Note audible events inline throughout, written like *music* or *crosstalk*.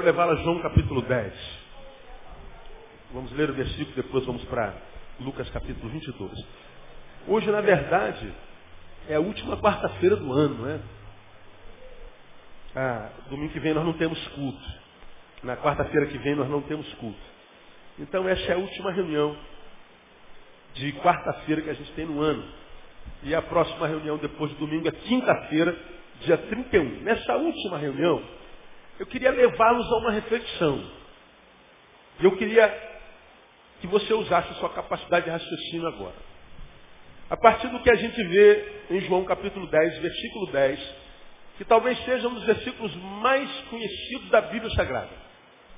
Quero levá-la a João capítulo 10. Vamos ler o versículo, depois vamos para Lucas capítulo 22. Hoje, na verdade, é a última quarta-feira do ano, não é? Ah, domingo que vem nós não temos culto. Na quarta-feira que vem nós não temos culto. Então essa é a última reunião de quarta-feira que a gente tem no ano. E a próxima reunião depois do domingo é quinta-feira, dia 31. Nessa última reunião, eu queria levá-los a uma reflexão. Eu queria que você usasse a sua capacidade de raciocínio agora. A partir do que a gente vê em João capítulo 10, versículo 10, que talvez seja um dos versículos mais conhecidos da Bíblia Sagrada.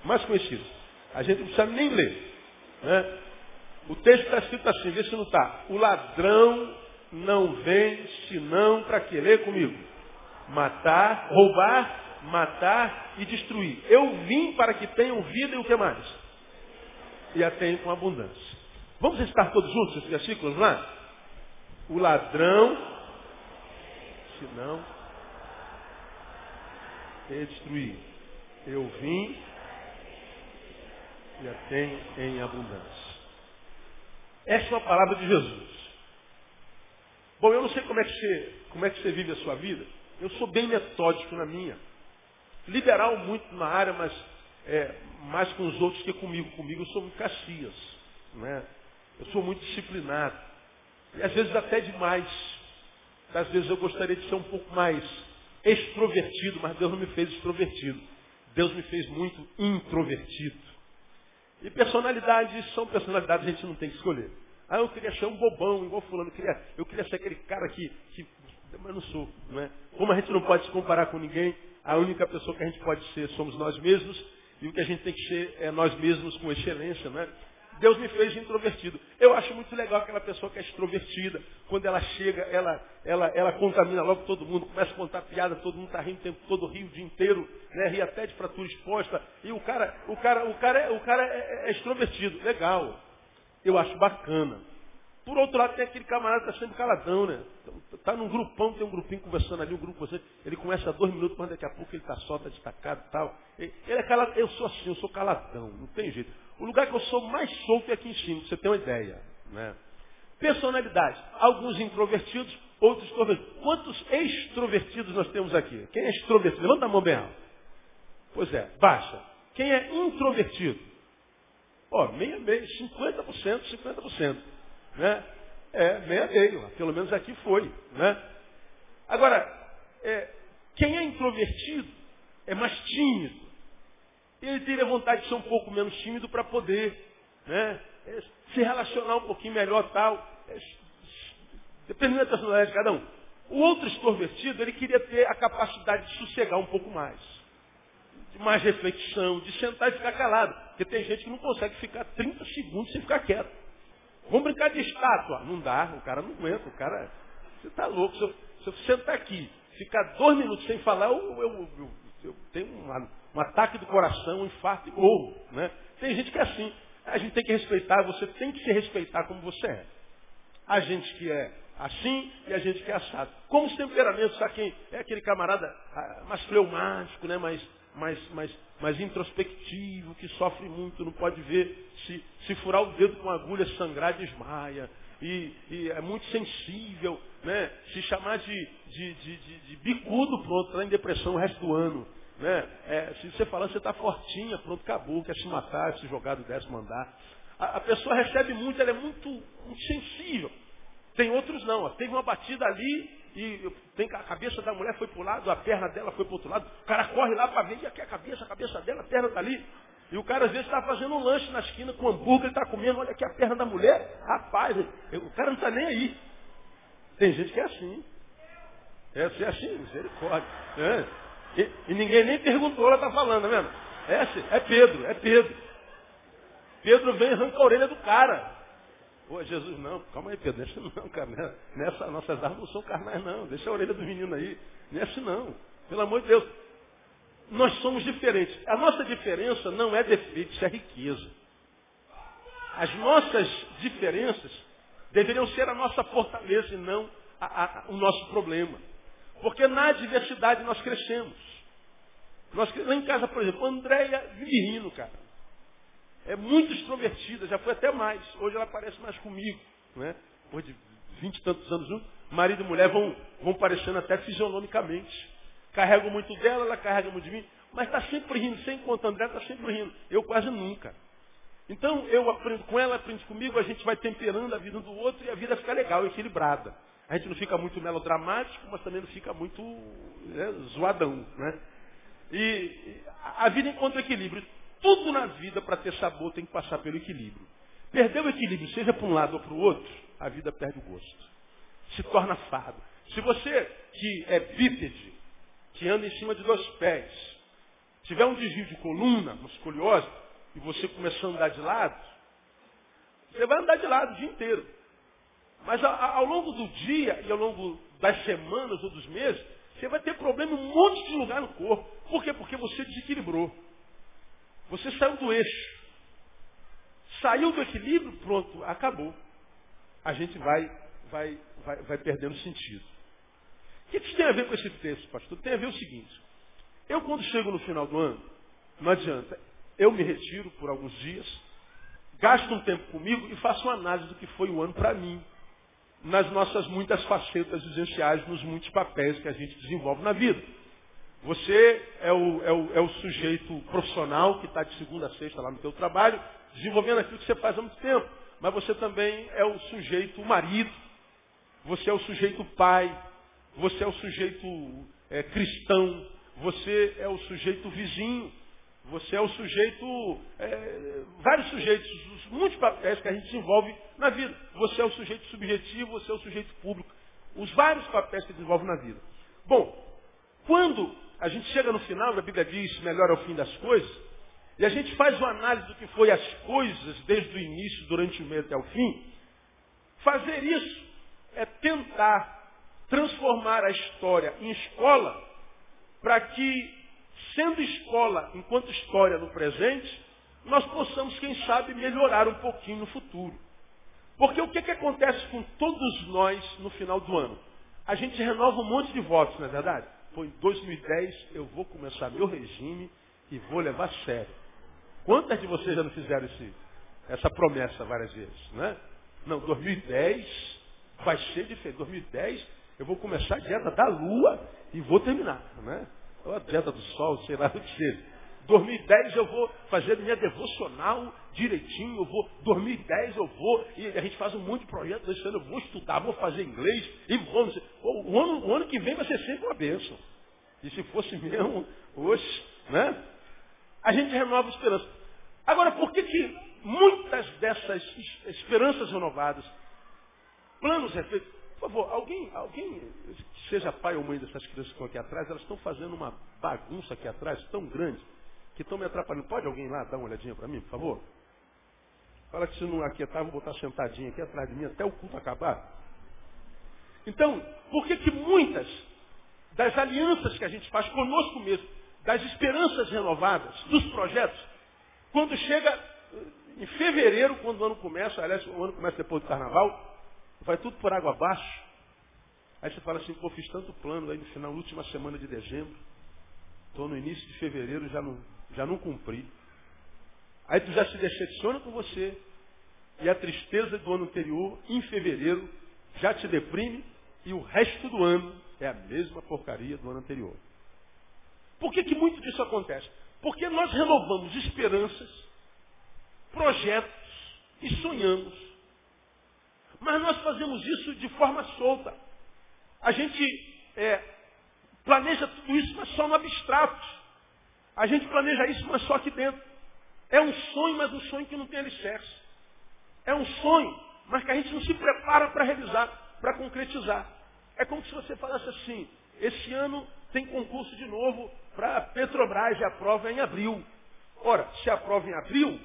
Mais conhecidos. A gente não precisa nem ler. Né? O texto está escrito assim, vê se não está. O ladrão não vem senão para querer comigo. Matar, roubar, matar e destruir. Eu vim para que tenham vida e o que mais? E a tenham com abundância. Vamos estar todos juntos esses versículos lá? O ladrão, senão, é destruir. Eu vim e a tenho em abundância. Essa é uma palavra de Jesus. Bom, eu não sei como é que você, como é que você vive a sua vida. Eu sou bem metódico na minha. Liberal muito na área, mas é, mais com os outros que comigo. Comigo eu sou muito Caxias. Né? Eu sou muito disciplinado. E às vezes até demais. Às vezes eu gostaria de ser um pouco mais extrovertido, mas Deus não me fez extrovertido. Deus me fez muito introvertido. E personalidades são personalidades a gente não tem que escolher. Ah, eu queria ser um bobão, igual fulano. Eu queria, eu queria ser aquele cara que, que. Mas não sou. Não é? Como a gente não pode se comparar com ninguém, a única pessoa que a gente pode ser somos nós mesmos. E o que a gente tem que ser é nós mesmos com excelência. Não é? Deus me fez introvertido. Eu acho muito legal aquela pessoa que é extrovertida. Quando ela chega, ela, ela, ela contamina logo todo mundo, começa a contar piada, todo mundo está rindo o tempo todo, ri o dia inteiro, né? ri até de fratura exposta. E o cara, o cara, o cara, é, o cara é, é extrovertido. Legal. Eu acho bacana. Por outro lado, tem aquele camarada que está sempre caladão, né? Está num grupão, tem um grupinho conversando ali, um grupo você, ele começa a dois minutos, mas daqui a pouco ele está só, está destacado e tal. Ele é calado, eu sou assim, eu sou caladão, não tem jeito. O lugar que eu sou mais solto é aqui em cima, você tem uma ideia. Né? Personalidade. Alguns introvertidos, outros extrovertidos. Quantos extrovertidos nós temos aqui? Quem é extrovertido? Levanta a mão bem alto. Pois é, baixa. Quem é introvertido? Ó, meia meia, 50%, 50%. Né? É, meia meia, pelo menos aqui foi. Né? Agora, é, quem é introvertido é mais tímido. Ele teria vontade de ser um pouco menos tímido para poder né, é, se relacionar um pouquinho melhor tal. É, dependendo da personalidade de cada um. O outro extrovertido, ele queria ter a capacidade de sossegar um pouco mais de mais reflexão, de sentar e ficar calado. Porque tem gente que não consegue ficar 30 segundos sem ficar quieto. Vamos brincar de estátua. Não dá, o cara não aguenta, o cara. Você está louco. Se eu, se eu, sentar aqui, ficar dois minutos sem falar, eu, eu, eu, eu tenho uma, um ataque do coração, um infarto e. Né? Tem gente que é assim. A gente tem que respeitar, você tem que se respeitar como você é. A gente que é assim e a gente que é assado. Como os temperamentos, sabe quem? É aquele camarada ah, mais fleumático, né? mais mais, mais, mais introspectivo, que sofre muito, não pode ver se, se furar o dedo com agulha, sangrar, desmaia. E, e é muito sensível, né? Se chamar de, de, de, de, de bicudo, pronto, está em depressão o resto do ano. Né? É, se você falar, você está fortinha, pronto, acabou, quer se matar, se jogar do décimo andar. A, a pessoa recebe muito, ela é muito, muito sensível. Tem outros não. Ó. Teve uma batida ali, e tem, a cabeça da mulher foi para o lado, a perna dela foi para outro lado. O cara corre lá para ver, e aqui a cabeça, a cabeça dela, a perna está ali. E o cara às vezes está fazendo um lanche na esquina com hambúrguer, ele está comendo, olha aqui a perna da mulher. Rapaz, o cara não está nem aí. Tem gente que é assim. É, é assim, misericórdia. É. E, e, ninguém nem perguntou, ela está falando, tá vendo? É, assim, é Pedro, é Pedro. Pedro vem e arranca a orelha do cara. Pô, Jesus, não, calma aí, Pedro, deixa não, cara. Nessa, nossas armas não são carnais, não. Deixa a orelha do menino aí. Nessa não. Pelo amor de Deus. Nós somos diferentes. A nossa diferença não é defeito, isso é riqueza. As nossas diferenças deveriam ser a nossa fortaleza e não a, a, o nosso problema. Porque na diversidade nós crescemos. Nós, lá em casa, por exemplo, Andréia vive cara. É muito extrovertida, já foi até mais. Hoje ela parece mais comigo. Né? Depois de vinte e tantos anos juntos, marido e mulher vão, vão parecendo até fisionomicamente. Carrego muito dela, ela carrega muito de mim, mas está sempre rindo, sem conta André, está sempre rindo. Eu quase nunca. Então eu aprendo com ela, aprendo comigo, a gente vai temperando a vida do outro e a vida fica legal, equilibrada. A gente não fica muito melodramático, mas também não fica muito né, zoadão. Né? E a vida encontra equilíbrio. Tudo na vida, para ter sabor, tem que passar pelo equilíbrio. Perder o equilíbrio, seja para um lado ou para o outro, a vida perde o gosto. Se torna fado. Se você que é bípede, que anda em cima de dois pés, tiver um desvio de coluna, uma e você começar a andar de lado, você vai andar de lado o dia inteiro. Mas ao longo do dia e ao longo das semanas ou dos meses, você vai ter problema em um monte de lugar no corpo. Por quê? Porque você desequilibrou. Você saiu do eixo. Saiu do equilíbrio, pronto, acabou. A gente vai, vai, vai, vai perdendo sentido. O que isso tem a ver com esse texto, pastor? Tem a ver o seguinte. Eu quando chego no final do ano, não adianta. Eu me retiro por alguns dias, gasto um tempo comigo e faço uma análise do que foi o ano para mim. Nas nossas muitas facetas vivenciais, nos muitos papéis que a gente desenvolve na vida. Você é o, é o, é o sujeito profissional que está de segunda a sexta lá no teu trabalho, desenvolvendo aquilo que você faz há muito tempo. Mas você também é o sujeito marido, você é o sujeito pai, você é o sujeito é, cristão, você é o sujeito vizinho, você é o sujeito, é, vários sujeitos, muitos papéis que a gente desenvolve na vida. Você é o sujeito subjetivo, você é o sujeito público. Os vários papéis que desenvolve na vida. Bom, quando a gente chega no final, a Bíblia diz, melhor é o fim das coisas, e a gente faz uma análise do que foi as coisas desde o início, durante o meio até o fim, fazer isso é tentar transformar a história em escola para que, sendo escola enquanto história no presente, nós possamos, quem sabe, melhorar um pouquinho no futuro. Porque o que, que acontece com todos nós no final do ano? A gente renova um monte de votos, não é verdade? Foi em 2010, eu vou começar meu regime e vou levar a sério. Quantas de vocês já não fizeram esse, essa promessa várias vezes? Né? Não, 2010 vai ser diferente. 2010 eu vou começar a dieta da lua e vou terminar. Né? Ou a dieta do sol, sei lá o que seja. 2010 eu vou fazer minha devocional direitinho, eu vou, 2010 eu vou, e a gente faz um monte de projetos esse ano, eu vou estudar, vou fazer inglês, e vamos, o, ano, o ano que vem vai ser sempre uma bênção. E se fosse mesmo, hoje, né? a gente renova a esperança. Agora, por que, que muitas dessas esperanças renovadas, planos refeitos, por favor, alguém, alguém, seja pai ou mãe dessas crianças que estão aqui atrás, elas estão fazendo uma bagunça aqui atrás tão grande que estão me atrapalhando. Pode alguém lá dar uma olhadinha para mim, por favor? Fala que se não aquietar, vou botar sentadinho aqui atrás de mim até o culto acabar. Então, por que que muitas das alianças que a gente faz conosco mesmo, das esperanças renovadas, dos projetos, quando chega eh, em fevereiro, quando o ano começa, aliás, o ano começa depois do carnaval, vai tudo por água abaixo. Aí você fala assim, pô, fiz tanto plano aí no final, última semana de dezembro. Estou no início de fevereiro, já não, já não cumpri. Aí tu já se decepciona com você. E a tristeza do ano anterior, em fevereiro, já te deprime. E o resto do ano é a mesma porcaria do ano anterior. Por que, que muito disso acontece? Porque nós renovamos esperanças, projetos e sonhamos. Mas nós fazemos isso de forma solta. A gente é, planeja tudo isso, mas só no abstrato. A gente planeja isso, mas só aqui dentro. É um sonho, mas um sonho que não tem alicerce. É um sonho, mas que a gente não se prepara para realizar, para concretizar. É como se você falasse assim, esse ano tem concurso de novo para Petrobras e a prova é em abril. Ora, se a prova é em abril,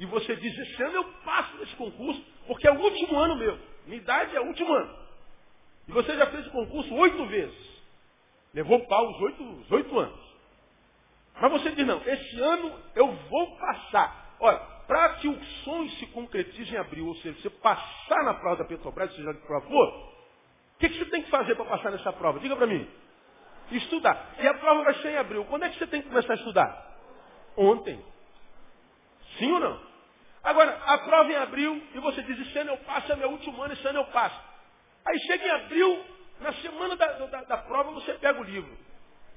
e você diz, esse ano eu passo nesse concurso, porque é o último ano meu. Minha idade é o último ano. E você já fez o concurso oito vezes. Levou pau os oito, os oito anos. Mas você diz, não, esse ano eu vou passar. Olha, para que o sonho se concretize em abril, ou seja, você passar na prova da Petrobras, seja de prova for, o que, que você tem que fazer para passar nessa prova? Diga para mim. Estudar. E a prova vai ser em abril. Quando é que você tem que começar a estudar? Ontem. Sim ou não? Agora, a prova em abril, e você diz, esse ano eu passo, é meu último ano, esse ano eu passo. Aí chega em abril, na semana da, da, da prova, você pega o livro.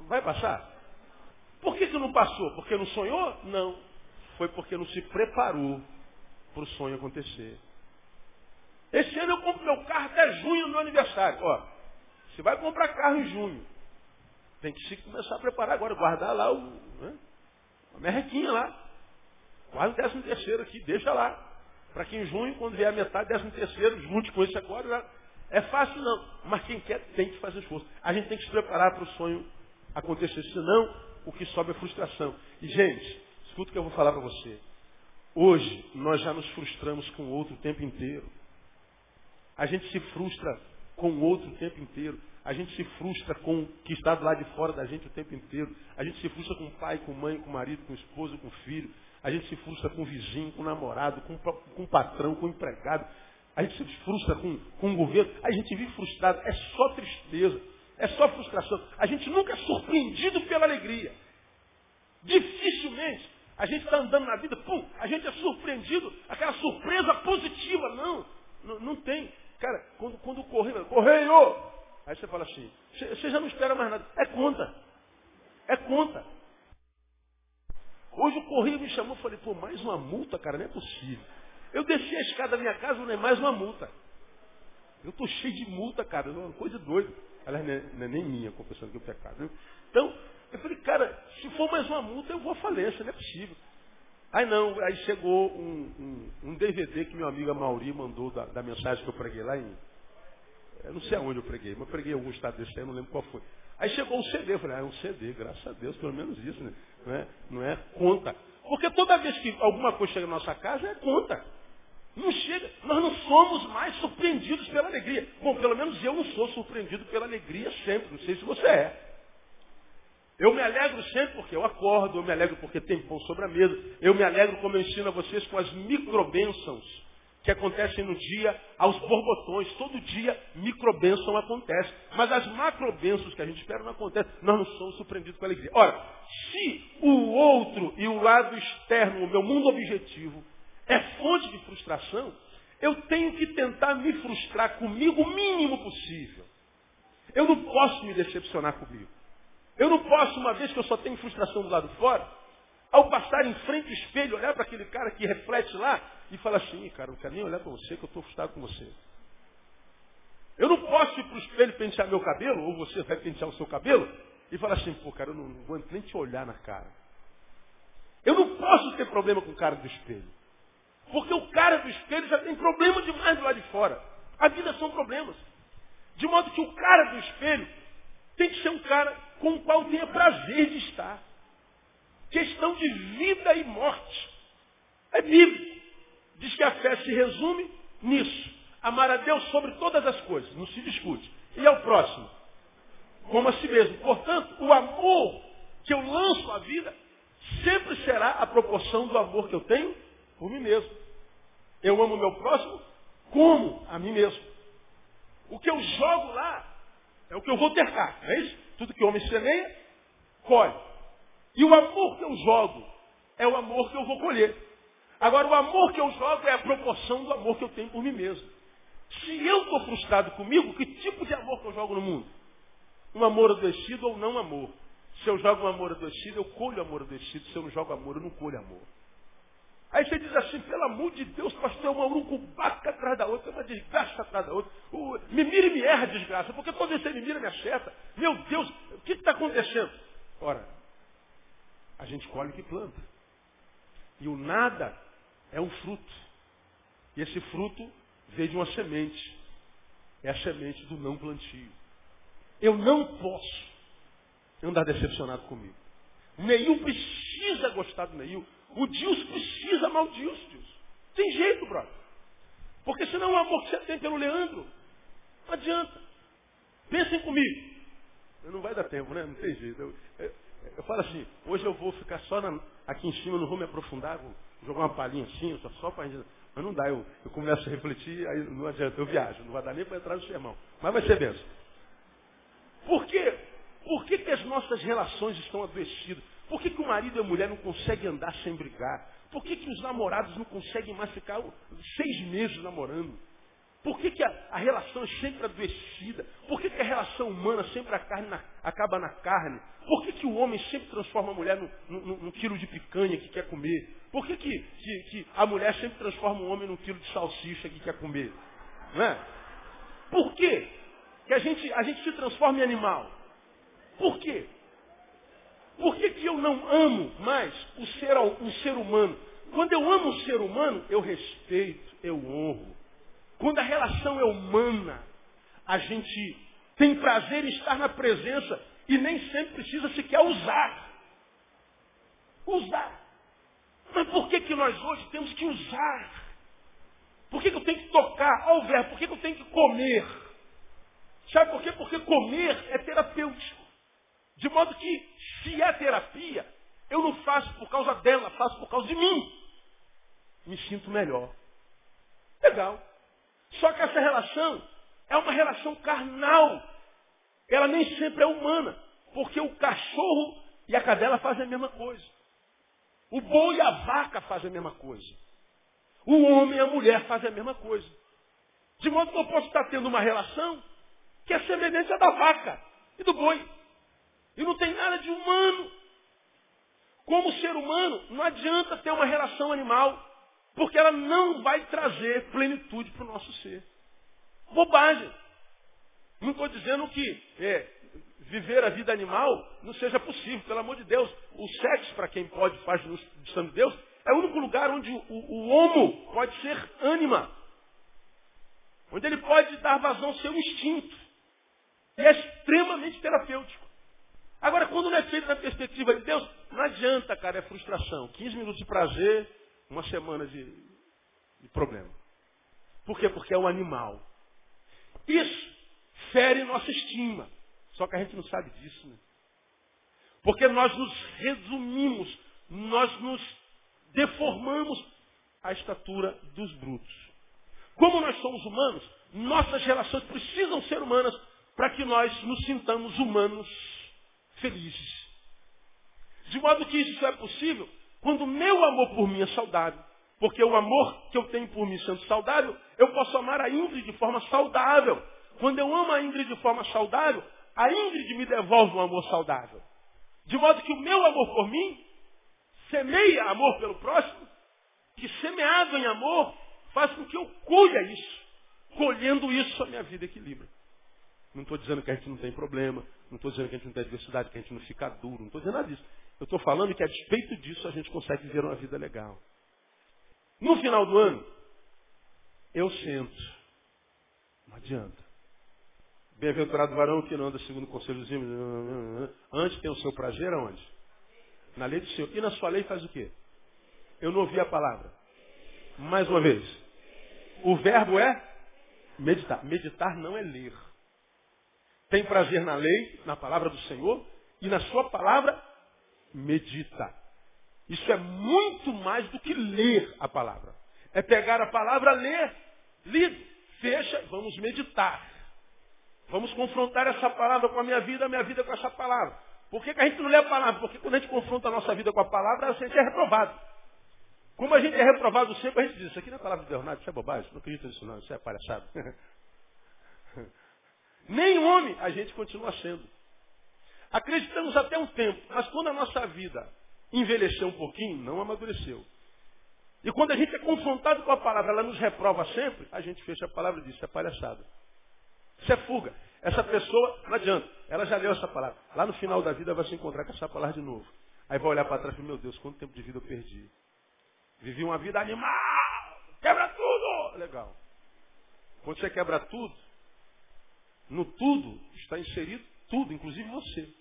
Vai passar? Por que, que não passou? Porque não sonhou? Não. Foi porque não se preparou para o sonho acontecer. Esse ano eu compro meu carro até junho no meu aniversário. Ó, você vai comprar carro em junho. Tem que se começar a preparar agora, guardar lá o, né, a merrequinha lá. Guarda o décimo terceiro aqui, deixa lá. Para que em junho, quando vier a metade, décimo terceiro, junte com esse agora. É fácil não, mas quem quer tem que fazer esforço. A gente tem que se preparar para o sonho acontecer, senão o que sobe é frustração. E gente, escuta o que eu vou falar para você. Hoje nós já nos frustramos com o outro o tempo inteiro. A gente se frustra com o outro o tempo inteiro. A gente se frustra com o que está do lado de fora da gente o tempo inteiro. A gente se frustra com o pai, com mãe, com marido, com esposa, com filho. A gente se frustra com o vizinho, com o namorado, com, com o patrão, com o empregado. A gente se frustra com, com o governo. A gente vive frustrado. É só tristeza. É só frustração. A gente nunca é surpreendido pela alegria. Dificilmente a gente está andando na vida, pum, a gente é surpreendido, aquela surpresa positiva. Não, não, não tem. Cara, quando, quando o correio, correio! Aí você fala assim, você já não espera mais nada. É conta. É conta. Hoje o correio me chamou falei, pô, mais uma multa, cara, não é possível. Eu desci a escada da minha casa, não é mais uma multa. Eu estou cheio de multa, cara, é uma coisa doida. Aliás, não é, não é nem minha, confessando que é pecado. Né? Então, eu falei, cara, se for mais uma multa, eu vou à falência, não é possível. Aí não, aí chegou um, um, um DVD que meu amigo Mauri mandou da, da, mensagem que eu preguei lá em. Eu não sei aonde eu preguei, mas eu preguei algum estado desse aí, não lembro qual foi. Aí chegou um CD, eu falei, ah, é um CD, graças a Deus, pelo menos isso, né? Não é, não é conta. Porque toda vez que alguma coisa chega na nossa casa, é conta. Não chega, nós não somos mais surpreendidos pela alegria. Bom, pelo menos eu não sou surpreendido pela alegria sempre, não sei se você é. Eu me alegro sempre porque eu acordo, eu me alegro porque tem pão sobre a mesa, eu me alegro como eu ensino a vocês com as microbênçãos que acontecem no dia aos borbotões. Todo dia microbênção acontece. Mas as macrobênçãos que a gente espera não acontecem. Nós não somos surpreendidos com a alegria. Ora, se o outro e o lado externo, o meu mundo objetivo, é fonte de frustração, eu tenho que tentar me frustrar comigo o mínimo possível. Eu não posso me decepcionar comigo. Eu não posso, uma vez que eu só tenho frustração do lado de fora, ao passar em frente ao espelho, olhar para aquele cara que reflete lá e falar assim, cara, não quero nem olhar para você que eu estou frustrado com você. Eu não posso ir para o espelho pentear meu cabelo, ou você vai pentear o seu cabelo, e falar assim, pô, cara, eu não, não nem te olhar na cara. Eu não posso ter problema com o cara do espelho. Porque o cara do espelho já tem problema demais do lado de fora. A vida são problemas. De modo que o cara do espelho tem que ser um cara com o qual tenha prazer de estar. Questão de vida e morte. É bíblico. Diz que a fé se resume nisso. Amar a Deus sobre todas as coisas. Não se discute. E ao próximo? Como a si mesmo. Portanto, o amor que eu lanço à vida sempre será a proporção do amor que eu tenho por mim mesmo. Eu amo o meu próximo como a mim mesmo. O que eu jogo lá é o que eu vou ter cá, não é isso? Tudo que o homem semeia, colhe. E o amor que eu jogo é o amor que eu vou colher. Agora, o amor que eu jogo é a proporção do amor que eu tenho por mim mesmo. Se eu estou frustrado comigo, que tipo de amor que eu jogo no mundo? Um amor adoecido ou não amor? Se eu jogo um amor adoecido, eu colho amor adoecido. Se eu não jogo amor, eu não colho amor. Aí você diz assim, pelo amor de Deus, pastor, é uma urucubaca atrás da outra, é uma desgraça atrás da outra. O, me mira e me erra desgraça, porque que você me mira, me acerta. Meu Deus, o que está acontecendo? Ora, a gente colhe o que planta. E o nada é um fruto. E esse fruto veio de uma semente. É a semente do não plantio. Eu não posso andar decepcionado comigo. Neil precisa gostar do Neil. O Deus precisa amar o Deus, Deus. Tem jeito, brother. Porque senão o amor que você tem pelo Leandro, não adianta. Pensem comigo. Não vai dar tempo, né? Não tem jeito. Eu, eu, eu falo assim, hoje eu vou ficar só na, aqui em cima, não vou me aprofundar, vou jogar uma palhinha assim, só, só para Mas não dá, eu, eu começo a refletir, aí não adianta, eu viajo, não vai dar nem para entrar no sermão. Mas vai ser benção. Por quê? Por que, que as nossas relações estão adoecidas? Por que, que o marido e a mulher não conseguem andar sem brigar? Por que, que os namorados não conseguem mais ficar seis meses namorando? Por que, que a, a, relação é sempre adoecida? Por que, que a relação humana sempre na, acaba na carne? Por que, que o homem sempre transforma a mulher num quilo de picanha que quer comer? Por que, que, que, que, a mulher sempre transforma o homem num quilo de salsicha que quer comer? Não é? Por quê? Que a gente, a gente se transforma em animal. Por quê? Por que, que eu não amo mais o ser, o ser humano? Quando eu amo o ser humano, eu respeito, eu honro. Quando a relação é humana, a gente tem prazer em estar na presença e nem sempre precisa sequer usar. Usar. Mas por que, que nós hoje temos que usar? Por que, que eu tenho que tocar ao verbo? Por que, que eu tenho que comer? Sabe por quê? Porque comer é terapêutico. De modo que, se é terapia, eu não faço por causa dela, faço por causa de mim. Me sinto melhor. Legal. Só que essa relação é uma relação carnal. Ela nem sempre é humana. Porque o cachorro e a cadela fazem a mesma coisa. O boi e a vaca fazem a mesma coisa. O homem e a mulher fazem a mesma coisa. De modo que eu posso estar tendo uma relação que é semelhante da vaca e do boi. E não tem nada de humano. Como ser humano, não adianta ter uma relação animal, porque ela não vai trazer plenitude para o nosso ser. Bobagem. Não estou dizendo que é, viver a vida animal não seja possível, pelo amor de Deus. O sexo, para quem pode, faz no Santo de Deus, é o único lugar onde o, o homo pode ser ânima. Onde ele pode dar vazão ao seu instinto. E é extremamente terapêutico. Agora, quando não é feito na perspectiva de Deus, não adianta, cara, é frustração. 15 minutos de prazer, uma semana de, de problema. Por quê? Porque é um animal. Isso fere nossa estima. Só que a gente não sabe disso, né? Porque nós nos resumimos, nós nos deformamos a estatura dos brutos. Como nós somos humanos, nossas relações precisam ser humanas para que nós nos sintamos humanos felizes. De modo que isso só é possível quando o meu amor por mim é saudável. Porque o amor que eu tenho por mim sendo saudável, eu posso amar a Ingrid de forma saudável. Quando eu amo a Ingrid de forma saudável, a Ingrid me devolve um amor saudável. De modo que o meu amor por mim semeia amor pelo próximo, que semeado em amor faz com que eu colha isso. Colhendo isso, a minha vida equilibra. Não estou dizendo que a gente não tem problema, não estou dizendo que a gente não tem adversidade, que a gente não fica duro, não estou dizendo nada disso. Eu estou falando que a despeito disso a gente consegue viver uma vida legal. No final do ano, eu sento. Não adianta. Bem-aventurado varão que não anda segundo o conselhozinho. Antes tem o seu prazer aonde? Na lei do Senhor. E na sua lei faz o quê? Eu não ouvi a palavra. Mais uma vez. O verbo é meditar. Meditar não é ler. Tem prazer na lei, na palavra do Senhor, e na sua palavra medita. Isso é muito mais do que ler a palavra. É pegar a palavra, ler, lido, fecha, vamos meditar. Vamos confrontar essa palavra com a minha vida, a minha vida com essa palavra. Por que, que a gente não lê a palavra? Porque quando a gente confronta a nossa vida com a palavra, a gente é reprovado. Como a gente é reprovado sempre, a gente diz, isso aqui não é palavra de Deus, nada, isso é bobagem, não acredito nisso não, isso é palhaçada. *laughs* Nem homem a gente continua sendo. Acreditamos até um tempo, mas quando a nossa vida envelheceu um pouquinho, não amadureceu. E quando a gente é confrontado com a palavra, ela nos reprova sempre, a gente fecha a palavra e diz, isso é palhaçada. Isso é fuga. Essa pessoa, não adianta, ela já leu essa palavra. Lá no final da vida vai se encontrar com essa palavra de novo. Aí vai olhar para trás e meu Deus, quanto tempo de vida eu perdi. Vivi uma vida animal, quebra tudo. Legal. Quando você quebra tudo, no tudo está inserido tudo, inclusive você.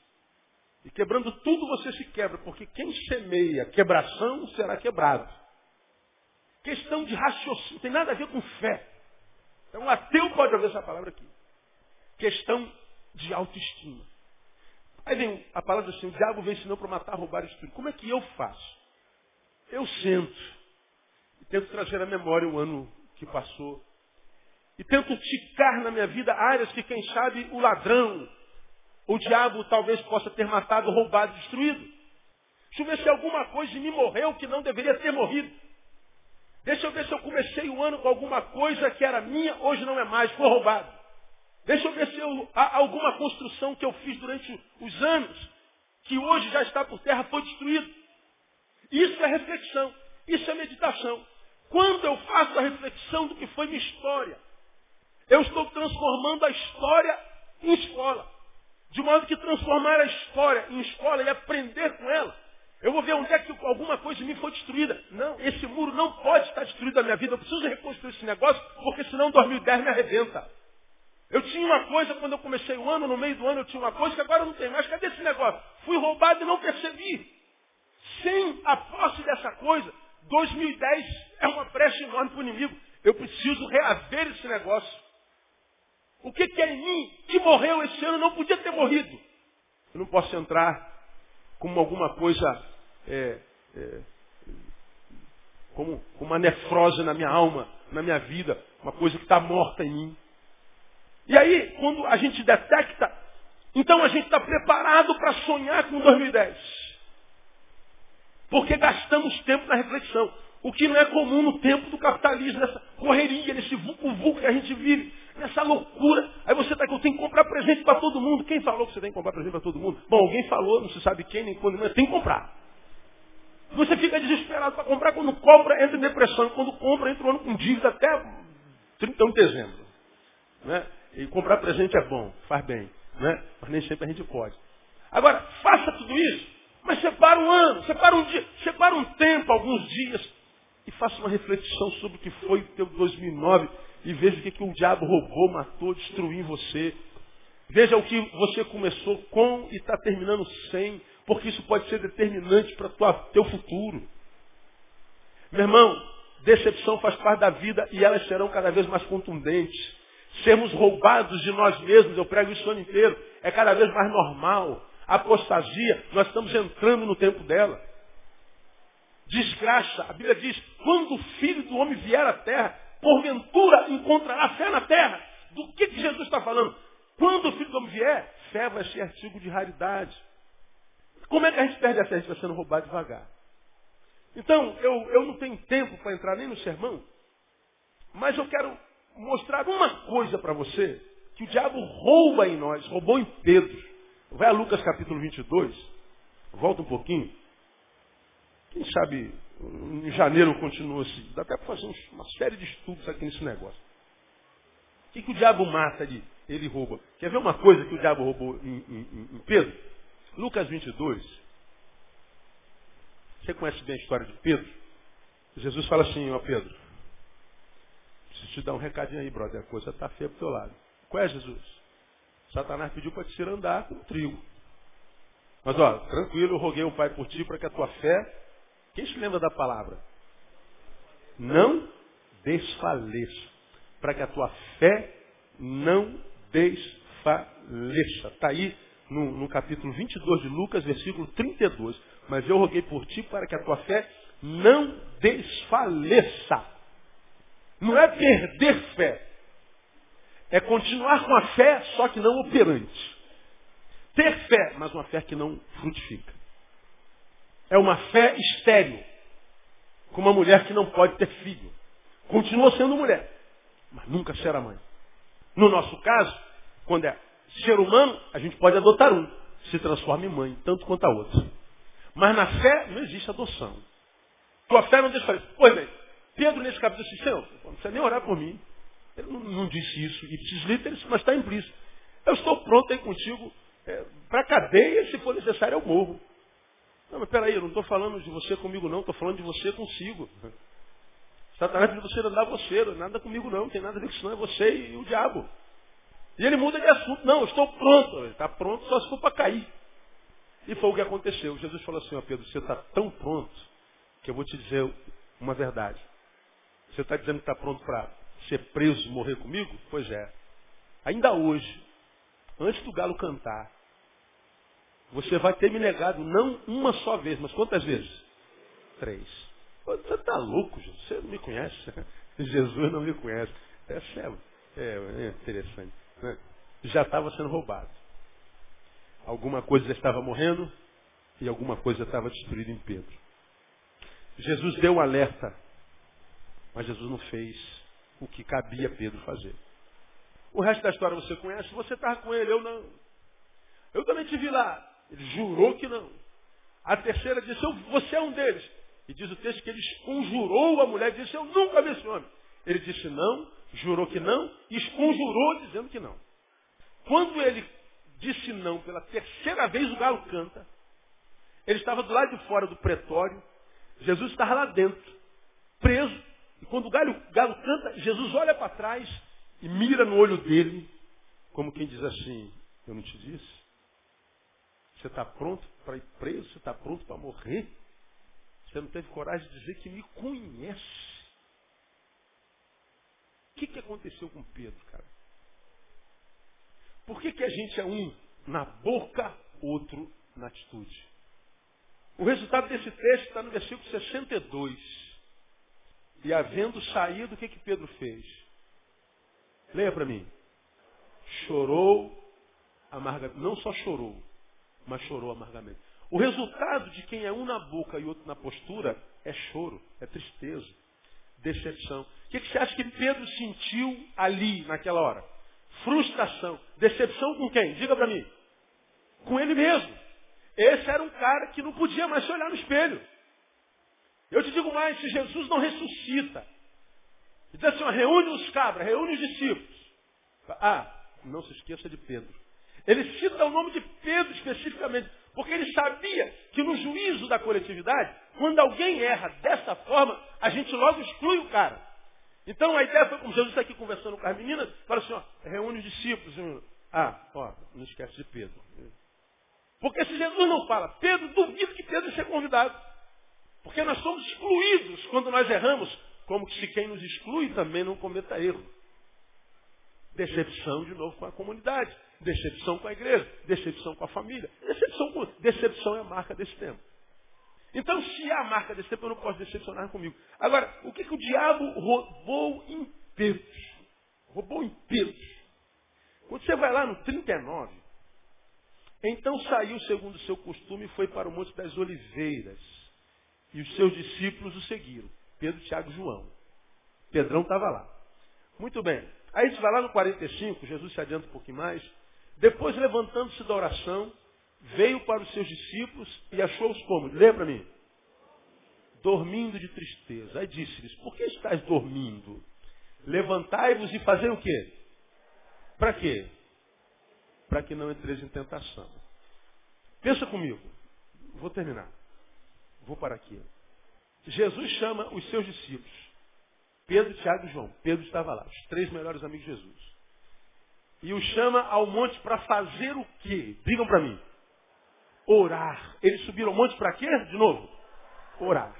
E quebrando tudo você se quebra, porque quem semeia quebração será quebrado. Questão de raciocínio, tem nada a ver com fé. Então um ateu pode ouvir essa palavra aqui. Questão de autoestima. Aí vem a palavra assim, o diabo vem senão para matar, roubar e destruir. Como é que eu faço? Eu sento e tento trazer à memória o ano que passou, e tento ticar na minha vida áreas que, quem sabe, o ladrão O diabo talvez possa ter matado, roubado, destruído. Deixa eu ver se alguma coisa de mim morreu que não deveria ter morrido. Deixa eu ver se eu comecei o ano com alguma coisa que era minha, hoje não é mais, foi roubado. Deixa eu ver se eu, alguma construção que eu fiz durante os anos, que hoje já está por terra, foi destruído. Isso é reflexão, isso é meditação. Quando eu faço a reflexão do que foi minha história, eu estou transformando a história em escola. De modo que transformar a história em escola e aprender com ela eu vou ver onde é que alguma coisa de mim foi destruída. Não, esse muro não pode estar destruído da minha vida. Eu preciso reconstruir esse negócio, porque senão 2010 me arrebenta. Eu tinha uma coisa quando eu comecei o ano, no meio do ano eu tinha uma coisa que agora não tem mais. Cadê esse negócio? Fui roubado e não percebi. Sem a posse dessa coisa, 2010 é uma brecha enorme para o inimigo. Eu preciso reaver esse negócio. O que, que é em mim que morreu esse ano não podia ter morrido? Eu não posso entrar como alguma coisa, é, é, como uma nefrose na minha alma, na minha vida, uma coisa que está morta em mim. E aí, quando a gente detecta, então a gente está preparado para sonhar com 2010. Porque gastamos tempo na reflexão. O que não é comum no tempo do capitalismo, nessa correria, nesse vulco-vulco que a gente vive nessa loucura. Aí você está aqui, eu tenho que comprar presente para todo mundo. Quem falou que você tem que comprar presente para todo mundo? Bom, alguém falou, não se sabe quem, nem quando, mas tem que comprar. Você fica desesperado para comprar, quando compra, entra em depressão. Quando compra, entra o ano com dívida até 31 de dezembro. Né? E comprar presente é bom, faz bem. Né? Mas nem sempre a gente pode. Agora, faça tudo isso, mas separa um ano, separa um dia, separa um tempo, alguns dias, faça uma reflexão sobre o que foi o teu 2009 e veja o que, que o diabo roubou, matou, destruiu em você. Veja o que você começou com e está terminando sem, porque isso pode ser determinante para o teu futuro. Meu irmão, decepção faz parte da vida e elas serão cada vez mais contundentes. Sermos roubados de nós mesmos, eu prego isso o ano inteiro, é cada vez mais normal. A apostasia, nós estamos entrando no tempo dela. Desgraça, a Bíblia diz, quando o filho do homem vier à terra, porventura encontrará fé na terra. Do que, que Jesus está falando? Quando o Filho do Homem vier, fé vai ser artigo de raridade. Como é que a gente perde a fé? A gente vai sendo roubado devagar. Então, eu, eu não tenho tempo para entrar nem no sermão, mas eu quero mostrar uma coisa para você que o diabo rouba em nós, roubou em Pedro. Vai a Lucas capítulo 22, volta um pouquinho. Quem sabe em janeiro continua assim. Dá até para fazer uma série de estudos aqui nesse negócio. O que, que o diabo mata ali? Ele rouba. Quer ver uma coisa que o diabo roubou em, em, em Pedro? Lucas 22. Você conhece bem a história de Pedro? Jesus fala assim, ó Pedro, preciso te dar um recadinho aí, brother. A coisa está feia pro teu lado. Qual é, Jesus? Satanás pediu para te andar com trigo. Mas ó, tranquilo, eu roguei o Pai por ti para que a tua fé quem se lembra da palavra? Não desfaleça. Para que a tua fé não desfaleça. Está aí no, no capítulo 22 de Lucas, versículo 32. Mas eu roguei por ti para que a tua fé não desfaleça. Não é perder fé. É continuar com a fé, só que não operante. Ter fé, mas uma fé que não frutifica. É uma fé estéril. Com uma mulher que não pode ter filho. Continua sendo mulher, mas nunca será mãe. No nosso caso, quando é ser humano, a gente pode adotar um. Se transforma em mãe, tanto quanto a outra. Mas na fé não existe adoção. Tua fé não deixa fazer. Pois bem, Pedro nesse capítulo disse, Senhor, não precisa nem orar por mim. Ele não, não disse isso. E deslita, mas está implícito. Eu estou pronto aí contigo é, para a cadeia, se for necessário, eu morro. Não, mas peraí, eu não estou falando de você comigo não, estou falando de você consigo. Satanás pediu você andar você, nada comigo não, tem nada a ver com isso não, é você e o diabo. E ele muda de assunto, não, estou pronto. Está pronto só se for para cair. E foi o que aconteceu. Jesus falou assim, ó Pedro, você está tão pronto que eu vou te dizer uma verdade. Você está dizendo que está pronto para ser preso, morrer comigo? Pois é. Ainda hoje, antes do galo cantar, você vai ter me negado não uma só vez, mas quantas vezes? Três. Você está louco, Jesus. Você não me conhece. *laughs* Jesus não me conhece. É, é, é interessante. Né? Já estava sendo roubado. Alguma coisa estava morrendo e alguma coisa estava destruída em Pedro. Jesus deu um alerta, mas Jesus não fez o que cabia Pedro fazer. O resto da história você conhece, você estava com ele, eu não. Eu também te vi lá. Ele jurou que não. A terceira disse, você é um deles. E diz o texto que ele conjurou a mulher e disse, eu nunca vi esse homem. Ele disse não, jurou que não, e esconjurou dizendo que não. Quando ele disse não pela terceira vez, o galo canta. Ele estava do lado de fora do pretório, Jesus estava lá dentro, preso. E quando o galo, galo canta, Jesus olha para trás e mira no olho dele, como quem diz assim, eu não te disse? Você está pronto para ir preso? Você está pronto para morrer? Você não teve coragem de dizer que me conhece. O que, que aconteceu com Pedro, cara? Por que, que a gente é um na boca, outro na atitude? O resultado desse texto está no versículo 62. E havendo saído, o que, que Pedro fez? Leia para mim. Chorou amargamente. Não só chorou, mas chorou amargamente. O resultado de quem é um na boca e outro na postura é choro, é tristeza, decepção. O que, que você acha que Pedro sentiu ali, naquela hora? Frustração. Decepção com quem? Diga para mim. Com ele mesmo. Esse era um cara que não podia mais se olhar no espelho. Eu te digo mais, se Jesus não ressuscita, diz assim, reúne os cabras, reúne os discípulos. Ah, não se esqueça de Pedro. Ele cita o nome de Pedro especificamente, porque ele sabia que no juízo da coletividade, quando alguém erra dessa forma, a gente logo exclui o cara. Então a ideia foi como Jesus está aqui conversando com as meninas, fala assim, ó, reúne os discípulos. Ah, ó, não esquece de Pedro. Porque se Jesus não fala, Pedro, duvido que Pedro seja convidado. Porque nós somos excluídos quando nós erramos, como se quem nos exclui também não cometa erro. Decepção de novo com a comunidade. Decepção com a igreja, decepção com a família. Decepção, com... decepção é a marca desse tempo. Então, se é a marca desse tempo, eu não posso decepcionar comigo. Agora, o que, que o diabo roubou em Pedro? Roubou em Pedro. Quando você vai lá no 39, então saiu segundo o seu costume e foi para o Monte das Oliveiras. E os seus discípulos o seguiram. Pedro, Tiago e João. Pedrão estava lá. Muito bem. Aí você vai lá no 45, Jesus se adianta um pouquinho mais. Depois, levantando-se da oração, veio para os seus discípulos e achou-os como? Lembra-me? Dormindo de tristeza. Aí disse-lhes, por que estás dormindo? Levantai-vos e fazer o quê? Para quê? Para que não entreis em tentação. Pensa comigo. Vou terminar. Vou para aqui. Jesus chama os seus discípulos. Pedro, Tiago e João. Pedro estava lá. Os três melhores amigos de Jesus e o chama ao monte para fazer o quê? Digam para mim. Orar. Eles subiram ao monte para quê? De novo? Orar.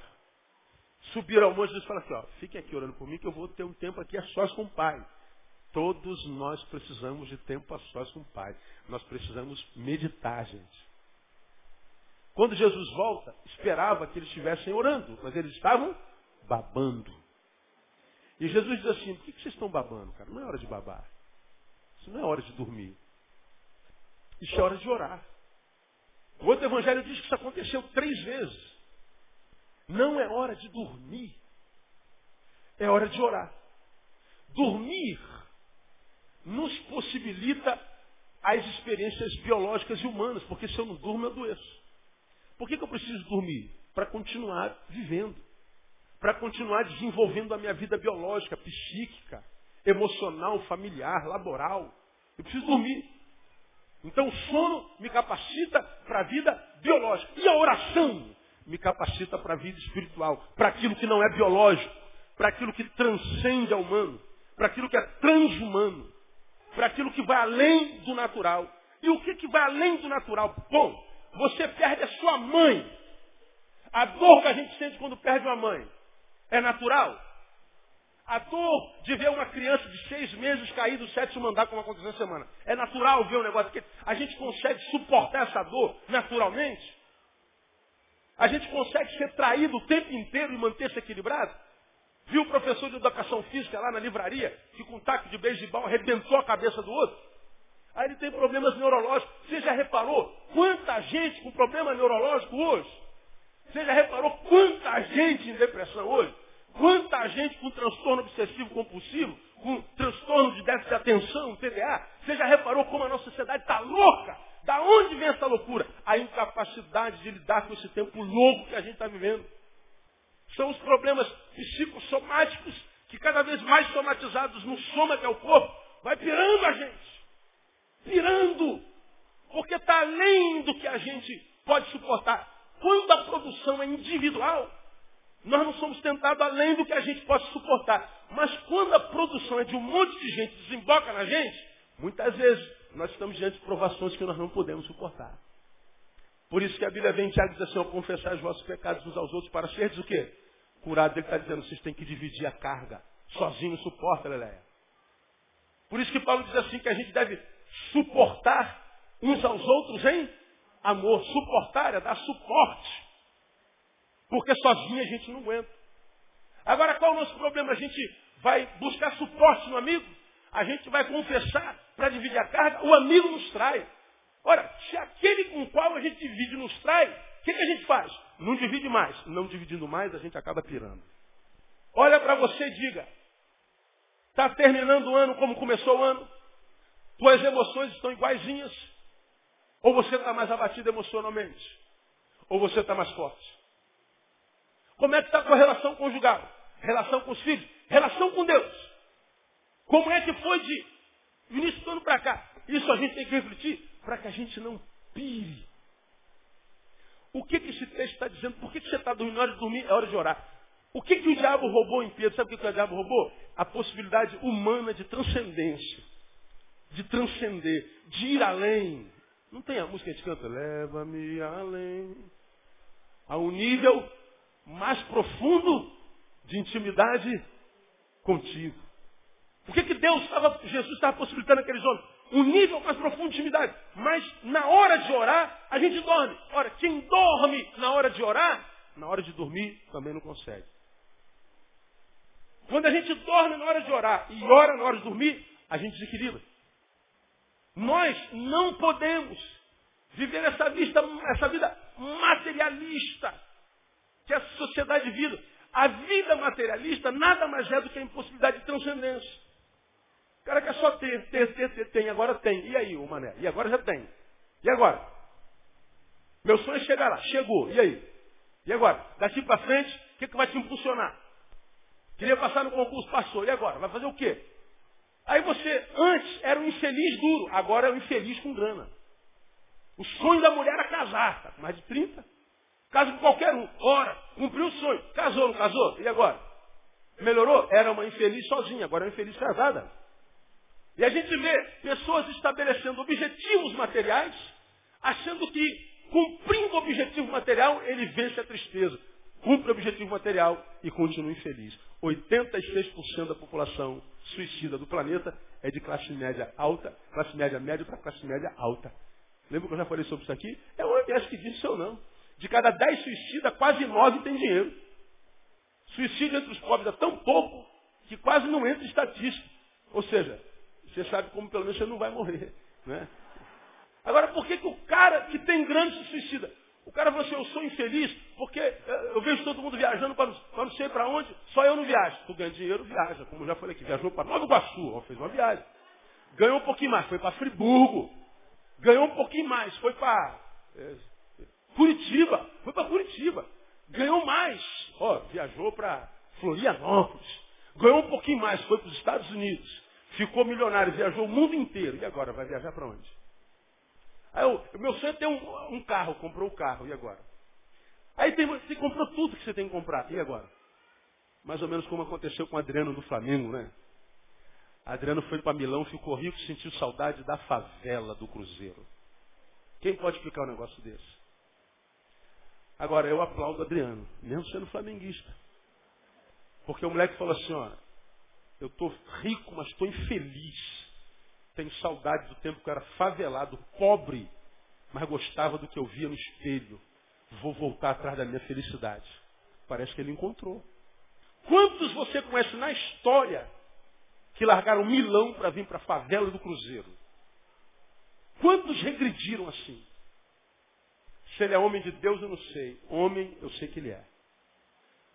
Subiram ao monte e Jesus fala assim, ó, fique aqui orando por mim que eu vou ter um tempo aqui a sós com o Pai. Todos nós precisamos de tempo a sós com o Pai. Nós precisamos meditar, gente. Quando Jesus volta, esperava que eles estivessem orando, mas eles estavam babando. E Jesus diz assim, por que vocês estão babando, cara? Não é hora de babar. Isso não é hora de dormir. Isso é hora de orar. O outro evangelho diz que isso aconteceu três vezes. Não é hora de dormir. É hora de orar. Dormir nos possibilita as experiências biológicas e humanas, porque se eu não durmo, eu adoeço. Por que, que eu preciso dormir? Para continuar vivendo. Para continuar desenvolvendo a minha vida biológica, psíquica, emocional, familiar, laboral. Eu preciso dormir. Então o sono me capacita para a vida biológica. E a oração me capacita para a vida espiritual, para aquilo que não é biológico, para aquilo que transcende ao humano, para aquilo que é transhumano, para aquilo que vai além do natural. E o que, que vai além do natural? Bom, você perde a sua mãe. A dor que a gente sente quando perde uma mãe é natural? A dor de ver uma criança de seis meses cair do sétimo andar, como aconteceu essa semana. É natural ver um negócio que a gente consegue suportar essa dor naturalmente? A gente consegue ser traído o tempo inteiro e manter-se equilibrado? Viu o professor de educação física lá na livraria, que com um taco de beisebol arrebentou a cabeça do outro? Ah, ele tem problemas neurológicos. Você já reparou quanta gente com problema neurológico hoje? Você já reparou quanta gente em depressão hoje? Quanta gente com transtorno obsessivo compulsivo, com transtorno de déficit de atenção, TDA? Você já reparou como a nossa sociedade está louca? Da onde vem essa loucura? A incapacidade de lidar com esse tempo louco que a gente está vivendo. São os problemas psicossomáticos que cada vez mais somatizados no soma que é o corpo, vai pirando a gente. Pirando. Porque está além do que a gente pode suportar. Quando a produção é individual, nós não somos tentados além do que a gente pode suportar. Mas quando a produção é de um monte de gente, desemboca na gente, muitas vezes nós estamos diante de provações que nós não podemos suportar. Por isso que a Bíblia vem em Tiago diz assim, confessar os vossos pecados uns aos outros para seres o quê? Curado. Ele está dizendo, vocês têm que dividir a carga. Sozinho suporta, Leleia. Por isso que Paulo diz assim, que a gente deve suportar uns aos outros em amor. Suportar é dar suporte. Porque sozinho a gente não aguenta. Agora, qual é o nosso problema? A gente vai buscar suporte no amigo, a gente vai confessar para dividir a carga, o amigo nos trai. Ora, se aquele com o qual a gente divide nos trai, o que, que a gente faz? Não divide mais. Não dividindo mais, a gente acaba pirando. Olha para você e diga, está terminando o ano como começou o ano? Tuas emoções estão iguaizinhas? Ou você está mais abatido emocionalmente? Ou você está mais forte? Como é que está a tua relação conjugal? Relação com os filhos? Relação com Deus? Como é que foi de início do ano para cá? Isso a gente tem que refletir para que a gente não pire. O que, que esse texto está dizendo? Por que, que você está dormindo? Na hora de dormir é hora de orar. O que, que o diabo roubou em Pedro? Sabe o que, que o diabo roubou? A possibilidade humana de transcendência. De transcender. De ir além. Não tem a música que a gente canta? Leva-me além. A um nível mais profundo de intimidade contigo. Por que, que Deus estava, Jesus estava possibilitando aqueles homens? Um nível mais profundo de intimidade. Mas na hora de orar, a gente dorme. Ora, quem dorme na hora de orar, na hora de dormir também não consegue. Quando a gente dorme na hora de orar e ora na hora de dormir, a gente desequilibra. Nós não podemos viver essa, vista, essa vida materialista que a sociedade vive. A vida materialista nada mais é do que a impossibilidade de transcendência. O cara quer só ter, ter, ter, ter, tem, agora tem. E aí, o mané? E agora já tem. E agora? Meu sonho é chegar lá. Chegou. E aí? E agora? Daqui para frente, o que, que vai te impulsionar? Queria passar no concurso, passou. E agora? Vai fazer o quê? Aí você, antes, era um infeliz duro, agora é um infeliz com grana. O sonho da mulher era casar, tá? mais de 30. Caso com qualquer um. Ora, cumpriu o sonho. Casou, não casou? E agora? Melhorou? Era uma infeliz sozinha, agora é uma infeliz casada. E a gente vê pessoas estabelecendo objetivos materiais, achando que cumprindo o objetivo material, ele vence a tristeza. Cumpre o objetivo material e continua infeliz. 86% da população suicida do planeta é de classe média alta, classe média média para classe média alta. Lembra que eu já falei sobre isso aqui? É o OMS que isso ou não. De cada dez suicidas, quase nove tem dinheiro. Suicídio entre os pobres é tão pouco que quase não entra em estatística. Ou seja, você sabe como pelo menos você não vai morrer. Né? Agora, por que, que o cara que tem grana se suicida? O cara falou assim, eu sou infeliz porque eh, eu vejo todo mundo viajando para não sei para onde, só eu não viajo. Tu ganha dinheiro, viaja. Como eu já falei aqui, viajou para Nova Iguaçu, fez uma viagem. Ganhou um pouquinho mais, foi para Friburgo. Ganhou um pouquinho mais, foi para é, Curitiba, foi para Curitiba. Ganhou mais. Ó, viajou para Florianópolis. Ganhou um pouquinho mais, foi para os Estados Unidos. Ficou milionário, viajou o mundo inteiro. E agora, vai viajar para onde? Aí o meu sonho é ter um, um, carro, comprou o carro, e agora? Aí tem, você comprou tudo que você tem que comprar, e agora? Mais ou menos como aconteceu com o Adriano do Flamengo, né? Adriano foi para Milão, ficou rico, sentiu saudade da favela do Cruzeiro. Quem pode explicar um negócio desse? Agora, eu aplaudo Adriano, mesmo sendo flamenguista. Porque o moleque falou assim, ó, eu estou rico, mas estou infeliz. Tenho saudade do tempo que eu era favelado, pobre, mas gostava do que eu via no espelho. Vou voltar atrás da minha felicidade. Parece que ele encontrou. Quantos você conhece na história que largaram Milão para vir para a favela do Cruzeiro? Quantos regrediram assim? Se ele é homem de Deus, eu não sei. Homem, eu sei que ele é.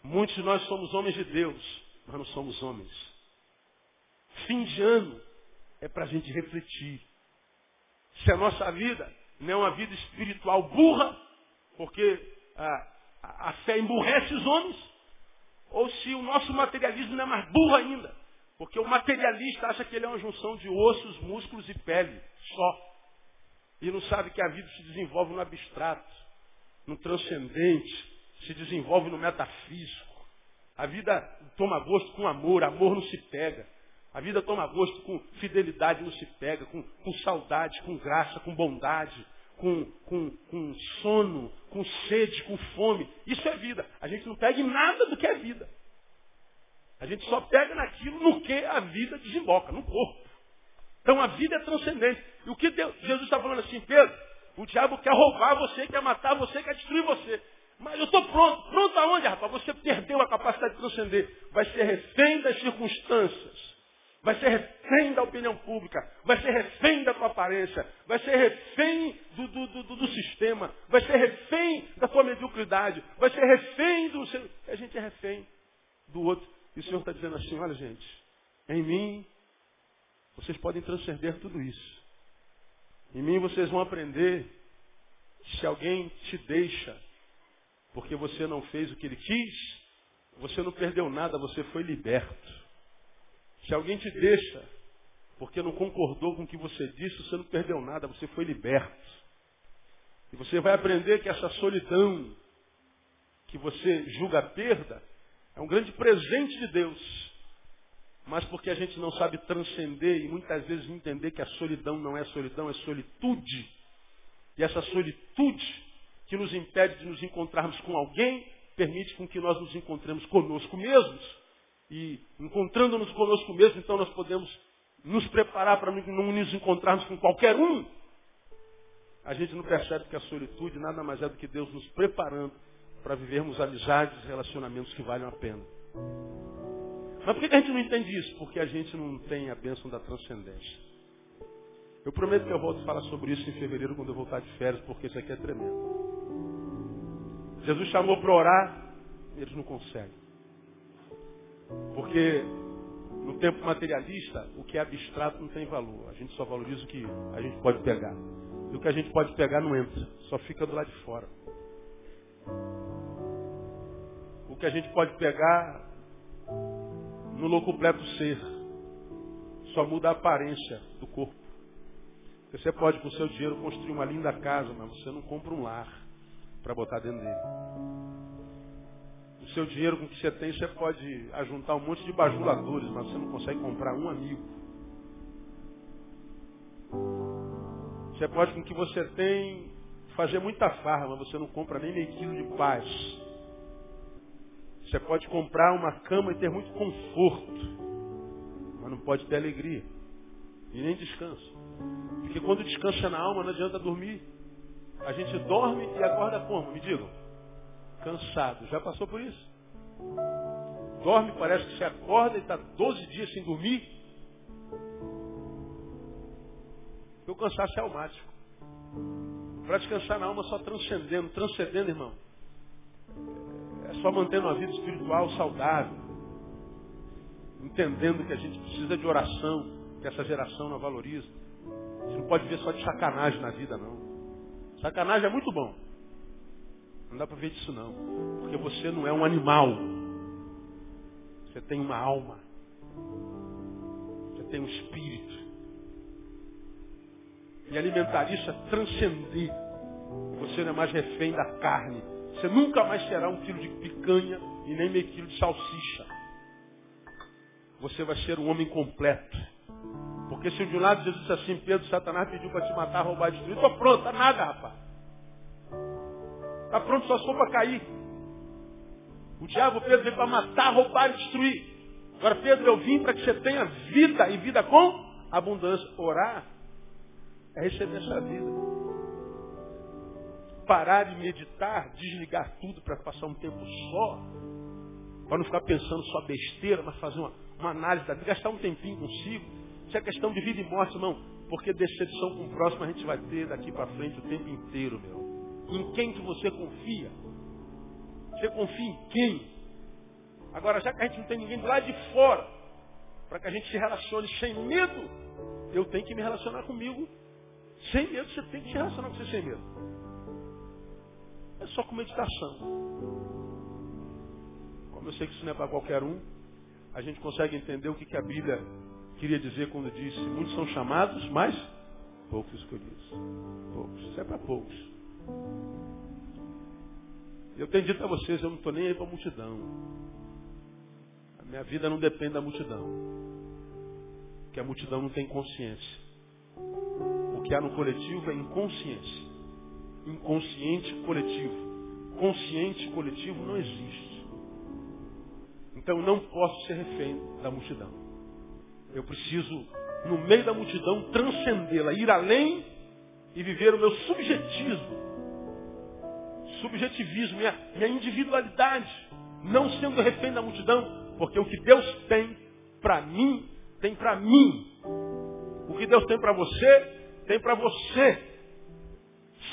Muitos de nós somos homens de Deus, mas não somos homens. Fim de ano é para a gente refletir. Se a nossa vida não é uma vida espiritual burra, porque a, a, a fé emburrece os homens, ou se o nosso materialismo não é mais burro ainda, porque o materialista acha que ele é uma junção de ossos, músculos e pele, só. E não sabe que a vida se desenvolve no abstrato, no transcendente, se desenvolve no metafísico. A vida toma gosto com amor, amor não se pega. A vida toma gosto com fidelidade, não se pega, com, com saudade, com graça, com bondade, com, com, com sono, com sede, com fome. Isso é vida. A gente não pega em nada do que é vida. A gente só pega naquilo no que a vida desemboca, no corpo. Então a vida é transcendente. E o que Deus, Jesus está falando assim, Pedro? O diabo quer roubar você, quer matar você, quer destruir você. Mas eu estou pronto. Pronto aonde, rapaz? Você perdeu a capacidade de transcender. Vai ser refém das circunstâncias. Vai ser refém da opinião pública. Vai ser refém da tua aparência. Vai ser refém do, do, do, do sistema. Vai ser refém da tua mediocridade. Vai ser refém do... A gente é refém do outro. E o Senhor está dizendo assim, olha gente, em mim vocês podem transcender tudo isso. Em mim vocês vão aprender se alguém te deixa porque você não fez o que ele quis, você não perdeu nada, você foi liberto. Se alguém te deixa porque não concordou com o que você disse, você não perdeu nada, você foi liberto. E você vai aprender que essa solidão que você julga perda é um grande presente de Deus. Mas porque a gente não sabe transcender e muitas vezes entender que a solidão não é solidão, é solitude. E essa solitude que nos impede de nos encontrarmos com alguém, permite com que nós nos encontremos conosco mesmos. E encontrando-nos conosco mesmos, então nós podemos nos preparar para não nos encontrarmos com qualquer um. A gente não percebe que a solitude nada mais é do que Deus nos preparando para vivermos amizades, relacionamentos que valham a pena. Mas por que a gente não entende isso? Porque a gente não tem a bênção da transcendência. Eu prometo que eu volto a falar sobre isso em fevereiro, quando eu voltar de férias, porque isso aqui é tremendo. Jesus chamou para orar, eles não conseguem. Porque no tempo materialista, o que é abstrato não tem valor. A gente só valoriza o que a gente pode pegar. E o que a gente pode pegar não entra, só fica do lado de fora. O que a gente pode pegar no locupleto ser, só muda a aparência do corpo. Você pode com o seu dinheiro construir uma linda casa, mas você não compra um lar para botar dentro dele. O seu dinheiro com que você tem, você pode ajuntar um monte de bajuladores, mas você não consegue comprar um amigo. Você pode com o que você tem fazer muita farra, mas você não compra nem meio quilo de paz. Você pode comprar uma cama e ter muito conforto, mas não pode ter alegria e nem descanso. Porque quando descansa na alma, não adianta dormir. A gente dorme e acorda como? Me digam. Cansado. Já passou por isso? Dorme, parece que você acorda e está 12 dias sem dormir. o cansaço é almático. Para descansar na alma só transcendendo. Transcendendo, irmão. É só mantendo uma vida espiritual saudável. Entendendo que a gente precisa de oração, que essa geração não valoriza. Você não pode ver só de sacanagem na vida, não. Sacanagem é muito bom. Não dá para ver disso não. Porque você não é um animal. Você tem uma alma. Você tem um espírito. E alimentar isso é transcender. Você não é mais refém da carne. Você nunca mais será um quilo de picanha e nem meio quilo de salsicha. Você vai ser um homem completo. Porque se de um lado Jesus disse assim, Pedro, Satanás pediu para te matar, roubar, destruir, estou pronto, tá nada, rapaz. Está pronto só for para cair. O diabo, Pedro, veio para matar, roubar destruir. Agora, Pedro, eu vim para que você tenha vida e vida com abundância. Orar é receber essa vida. Parar de meditar, desligar tudo para passar um tempo só. Para não ficar pensando só besteira, mas fazer uma, uma análise da vida, gastar um tempinho consigo. Isso é questão de vida e morte, irmão. Porque decepção com o próximo a gente vai ter daqui para frente o tempo inteiro, meu. Em quem que você confia? Você confia em quem? Agora, já que a gente não tem ninguém do lado de fora, para que a gente se relacione sem medo, eu tenho que me relacionar comigo sem medo. Você tem que se relacionar com você sem medo. É só com meditação. Como eu sei que isso não é para qualquer um, a gente consegue entender o que, que a Bíblia queria dizer quando disse, muitos são chamados, mas poucos escolhidos. Poucos. Isso é para poucos. Eu tenho dito a vocês, eu não estou nem aí para a multidão. A minha vida não depende da multidão. Porque a multidão não tem consciência. O que há no coletivo é inconsciência. Inconsciente coletivo. Consciente coletivo não existe. Então eu não posso ser refém da multidão. Eu preciso, no meio da multidão, transcendê-la, ir além e viver o meu subjetivismo. Subjetivismo, minha, minha individualidade, não sendo refém da multidão, porque o que Deus tem para mim, tem para mim. O que Deus tem para você, tem para você.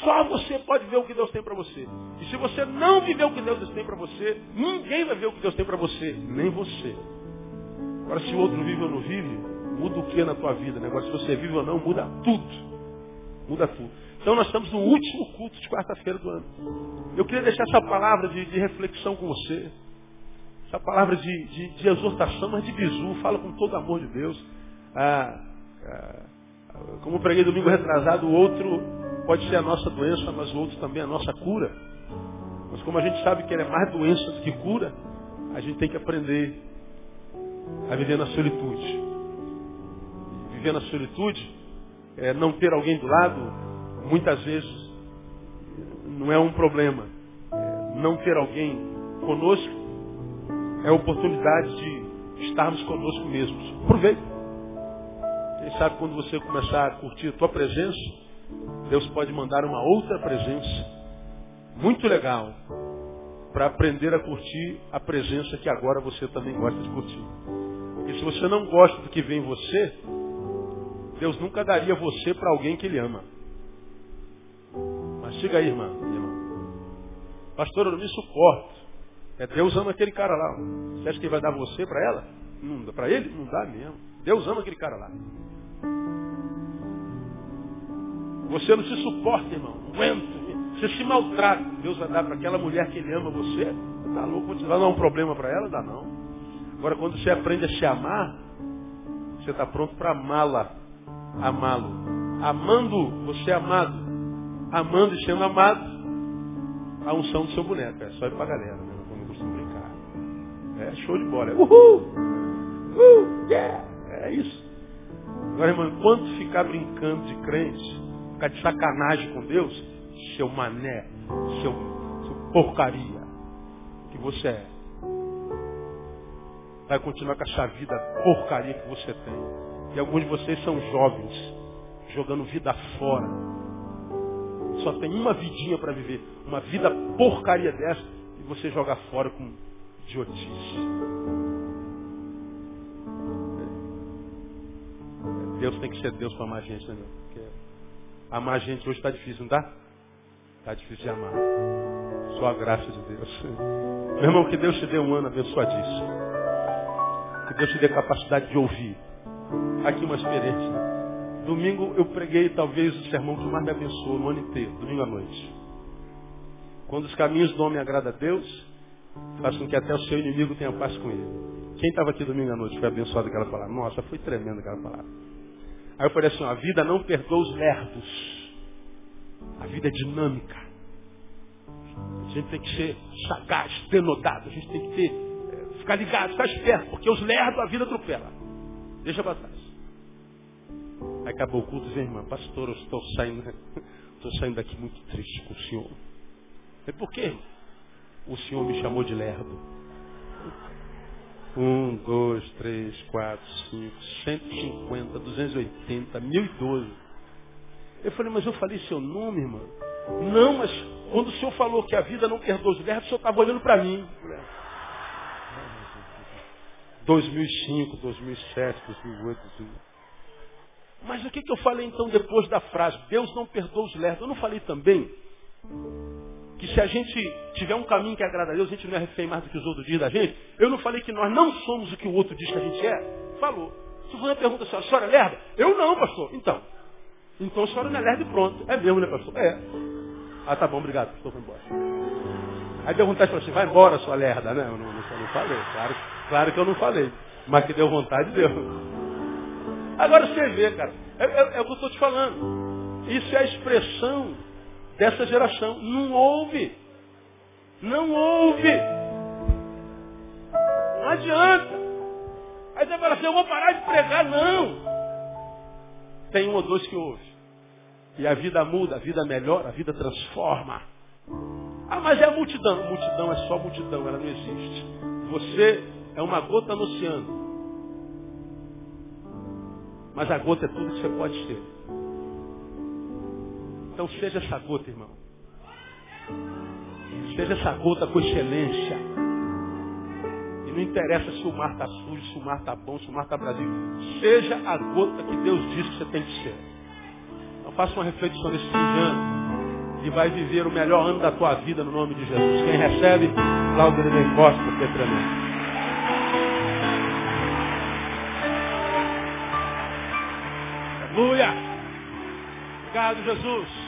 Só você pode ver o que Deus tem para você. E se você não viver o que Deus tem para você, ninguém vai ver o que Deus tem para você, nem você. Agora, se o outro vive ou não vive, muda o que na tua vida? Né? Agora, se você vive ou não, muda tudo. Muda tudo. Então, nós estamos no último culto de quarta-feira do ano. Eu queria deixar essa palavra de, de reflexão com você. Essa palavra de, de, de, exortação, mas de bisu. Fala com todo amor de Deus. Ah, ah, como preguei domingo retrasado, o outro pode ser a nossa doença, mas o outro também é a nossa cura. Mas como a gente sabe que ele é mais doença do que cura, a gente tem que aprender a viver na solitude. Viver na solitude é não ter alguém do lado, muitas vezes não é um problema. É, não ter alguém conosco é a oportunidade de estarmos conosco mesmos. Aproveita. Quem sabe quando você começar a curtir a tua presença, Deus pode mandar uma outra presença muito legal para aprender a curtir a presença que agora você também gosta de curtir. Porque se você não gosta do que vem em você, Deus nunca daria você para alguém que ele ama. Mas siga aí, irmã, irmã. Pastor, eu não me suporto. É Deus ama aquele cara lá. Você acha que ele vai dar você para ela? Não, para ele? Não dá mesmo. Deus ama aquele cara lá. Você não se suporta, irmão. Aguento. Você se maltrata. Deus vai dar para aquela mulher que ele ama você. Tá louco? Você vai dar um problema para ela? Dá não. Agora, quando você aprende a se amar, você está pronto para amá-la. Amá-lo. Amando, você é amado. Amando e sendo amado, a unção do seu boneco. É só ir para a galera, né? Eu costumo brincar. É show de bola. É uhul! Uhul! Yeah! É isso. Agora, irmão, enquanto ficar brincando de crente, ficar de sacanagem com Deus, seu mané, seu, seu porcaria que você é, vai continuar com essa vida porcaria que você tem. E alguns de vocês são jovens, jogando vida fora. Só tem uma vidinha para viver, uma vida porcaria dessa, e você joga fora com idiotice. Deus tem que ser Deus para a gente, né, meu? Porque amar a gente hoje está difícil, não está? Está difícil de amar. Só a graça de Deus. Meu irmão, que Deus te dê um ano abençoadíssimo. Que Deus te dê capacidade de ouvir. Aqui uma experiência. Domingo eu preguei talvez o sermão que mais me abençoou no ano inteiro, domingo à noite. Quando os caminhos do homem agradam a Deus, faz com que até o seu inimigo tenha paz com ele. Quem estava aqui domingo à noite foi abençoado aquela palavra? Nossa, foi tremendo aquela palavra. Aí eu falei assim, a vida não perdoa os lerdos. A vida é dinâmica. A gente tem que ser sagaz, denodado. A gente tem que ter Ficar ligado, ficar esperto, porque os lerdos a vida atropela. Deixa para trás. Aí acabou o culto vem, irmã, pastor, eu estou saindo, *laughs* estou saindo daqui muito triste com o senhor. É por quê? O senhor me chamou de lerdo. Um, dois, três, quatro, cinco, cento e cinquenta, duzentos e oitenta, mil e doze. Eu falei, mas eu falei seu nome, irmã? Não, mas quando o senhor falou que a vida não perdoa os lerdos, o senhor estava olhando para mim. 2005, 2007, 2008, 2009. Mas o que, que eu falei então depois da frase? Deus não perdoa os lerdos. Eu não falei também que se a gente tiver um caminho que agrada a Deus, a gente não é refém mais do que os outros dizem da gente. Eu não falei que nós não somos o que o outro diz que a gente é. Falou. Se você pergunta assim, a senhora é lerda? Eu não, pastor. Então. Então a senhora não é lerda e pronto. É mesmo, né, pastor? É. Ah, tá bom, obrigado, pastor, vou embora. Aí deu vontade de falar assim, vai embora, sua lerda, né? Eu não, não, falei, claro, claro que eu não falei. Mas que deu vontade, deu. Agora você vê, cara, é, é, é o que eu estou te falando. Isso é a expressão dessa geração. Não ouve. Não ouve. Não adianta. Aí você fala assim, eu vou parar de pregar. Não. Tem um ou dois que ouve. E a vida muda, a vida melhora, a vida transforma. Ah, mas é a multidão. Multidão é só multidão, ela não existe. Você é uma gota no oceano. Mas a gota é tudo que você pode ser. Então seja essa gota, irmão. Seja essa gota com excelência. E não interessa se o mar está sujo, se o mar está bom, se o mar está Brasil. Seja a gota que Deus diz que você tem que ser. Então faça uma reflexão nesse fim de ano. E vai viver o melhor ano da tua vida no nome de Jesus. Quem recebe, Cláudio ele Costa, porque é. Aleluia! Obrigado, Jesus.